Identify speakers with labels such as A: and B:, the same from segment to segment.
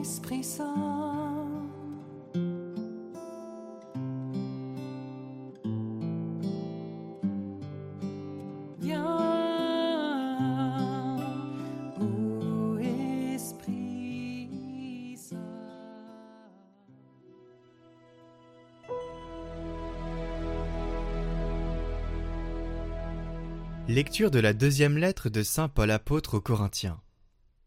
A: Esprit Saint.
B: Lecture de la deuxième lettre de Saint Paul apôtre aux Corinthiens.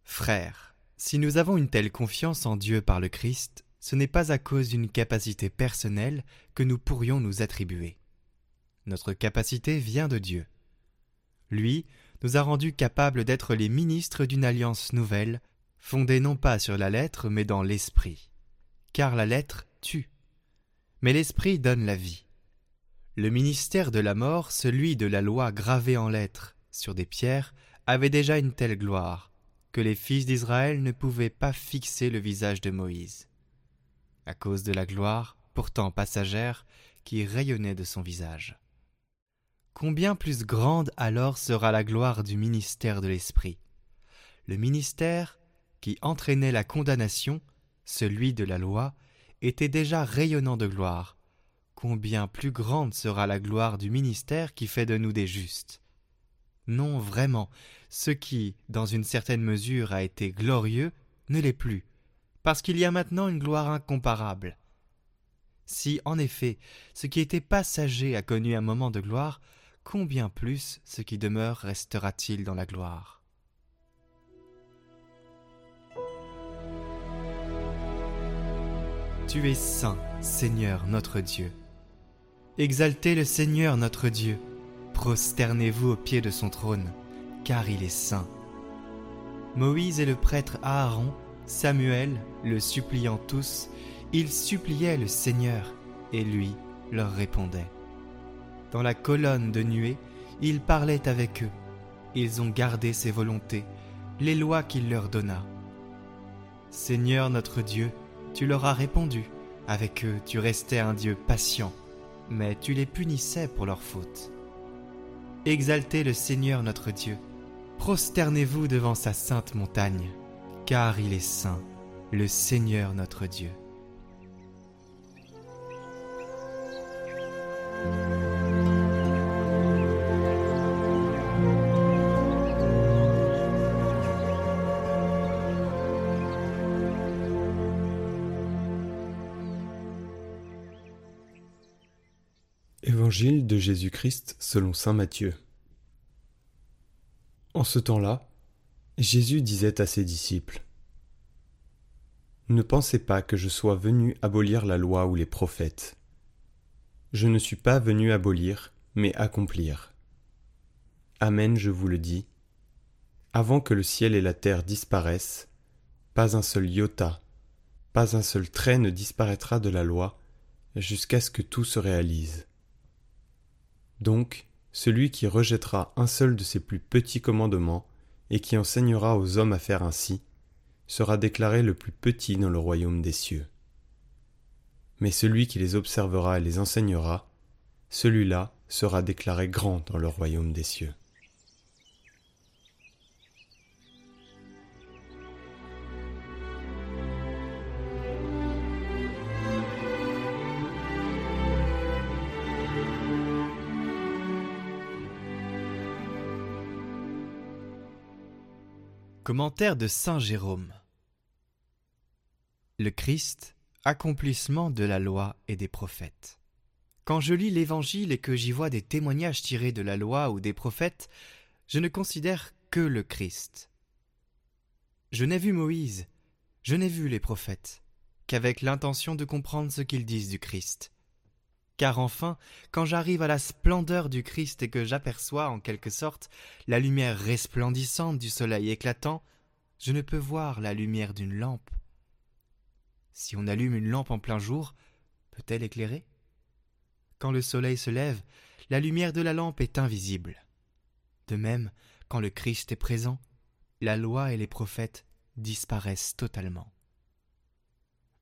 B: Frères, si nous avons une telle confiance en Dieu par le Christ, ce n'est pas à cause d'une capacité personnelle que nous pourrions nous attribuer. Notre capacité vient de Dieu. Lui nous a rendus capables d'être les ministres d'une alliance nouvelle, fondée non pas sur la lettre mais dans l'esprit. Car la lettre tue, mais l'esprit donne la vie. Le ministère de la mort, celui de la loi gravée en lettres sur des pierres, avait déjà une telle gloire que les fils d'Israël ne pouvaient pas fixer le visage de Moïse, à cause de la gloire, pourtant passagère, qui rayonnait de son visage. Combien plus grande alors sera la gloire du ministère de l'Esprit Le ministère qui entraînait la condamnation, celui de la loi, était déjà rayonnant de gloire, combien plus grande sera la gloire du ministère qui fait de nous des justes. Non, vraiment, ce qui, dans une certaine mesure, a été glorieux, ne l'est plus, parce qu'il y a maintenant une gloire incomparable. Si, en effet, ce qui était passager a connu un moment de gloire, combien plus ce qui demeure restera-t-il dans la gloire? Tu es saint, Seigneur notre Dieu. Exaltez le Seigneur notre Dieu, prosternez-vous au pied de son trône, car il est saint. Moïse et le prêtre Aaron, Samuel, le suppliant tous, ils suppliaient le Seigneur, et lui leur répondait. Dans la colonne de nuée, il parlait avec eux, ils ont gardé ses volontés, les lois qu'il leur donna. Seigneur notre Dieu, tu leur as répondu, avec eux tu restais un Dieu patient, mais tu les punissais pour leurs fautes. Exaltez le Seigneur notre Dieu, prosternez-vous devant sa sainte montagne, car il est saint, le Seigneur notre Dieu.
C: De Jésus-Christ selon Saint Matthieu. En ce temps-là, Jésus disait à ses disciples Ne pensez pas que je sois venu abolir la loi ou les prophètes. Je ne suis pas venu abolir, mais accomplir. Amen, je vous le dis. Avant que le ciel et la terre disparaissent, pas un seul iota, pas un seul trait ne disparaîtra de la loi, jusqu'à ce que tout se réalise. Donc, celui qui rejettera un seul de ces plus petits commandements, et qui enseignera aux hommes à faire ainsi, sera déclaré le plus petit dans le royaume des cieux. Mais celui qui les observera et les enseignera, celui-là sera déclaré grand dans le royaume des cieux.
B: Commentaire de Saint Jérôme Le Christ, accomplissement de la loi et des prophètes. Quand je lis l'Évangile et que j'y vois des témoignages tirés de la loi ou des prophètes, je ne considère que le Christ. Je n'ai vu Moïse, je n'ai vu les prophètes, qu'avec l'intention de comprendre ce qu'ils disent du Christ. Car enfin, quand j'arrive à la splendeur du Christ et que j'aperçois, en quelque sorte, la lumière resplendissante du soleil éclatant, je ne peux voir la lumière d'une lampe. Si on allume une lampe en plein jour, peut-elle éclairer? Quand le soleil se lève, la lumière de la lampe est invisible. De même, quand le Christ est présent, la loi et les prophètes disparaissent totalement.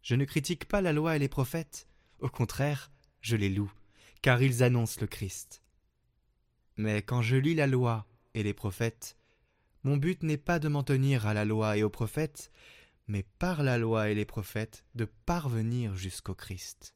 B: Je ne critique pas la loi et les prophètes, au contraire, je les loue, car ils annoncent le Christ. Mais quand je lis la loi et les prophètes, mon but n'est pas de m'en tenir à la loi et aux prophètes, mais par la loi et les prophètes de parvenir jusqu'au Christ.